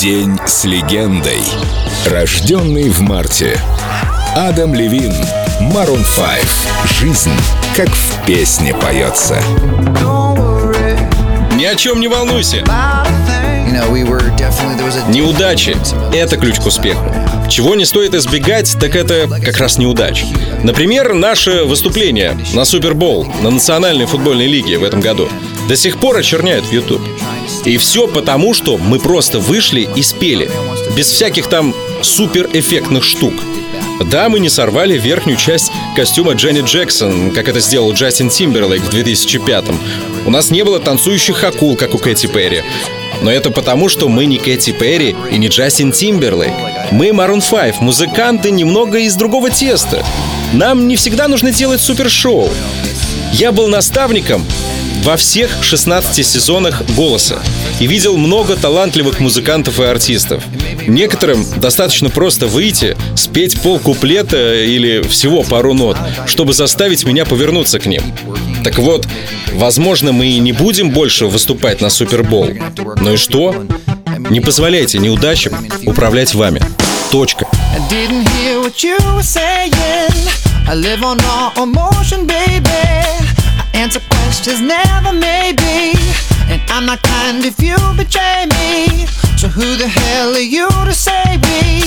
День с легендой. Рожденный в марте. Адам Левин. Марун 5. Жизнь, как в песне поется. Ни о чем не волнуйся. Неудачи — это ключ к успеху. Чего не стоит избегать, так это как раз неудач. Например, наше выступление на Супербол, на Национальной футбольной лиге в этом году, до сих пор очерняют в YouTube. И все потому, что мы просто вышли и спели, без всяких там суперэффектных штук. Да, мы не сорвали верхнюю часть костюма Дженни Джексон, как это сделал Джастин Тимберлейк в 2005-м. У нас не было танцующих акул, как у Кэти Перри. Но это потому, что мы не Кэти Перри и не Джастин Тимберлейк. Мы Maroon 5, музыканты немного из другого теста. Нам не всегда нужно делать супершоу. Я был наставником во всех 16 сезонах «Голоса» и видел много талантливых музыкантов и артистов. Некоторым достаточно просто выйти, спеть пол куплета или всего пару нот, чтобы заставить меня повернуться к ним. Так вот, возможно, мы и не будем больше выступать на Супербол. Ну и что? Не позволяйте неудачам управлять вами. Точка. Answer questions never maybe And I'm not kind if you betray me So who the hell are you to save me?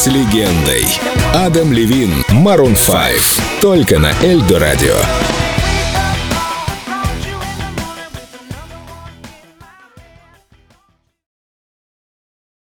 С легендой. Адам Левин, Марун 5. Только на Эльдо Радио.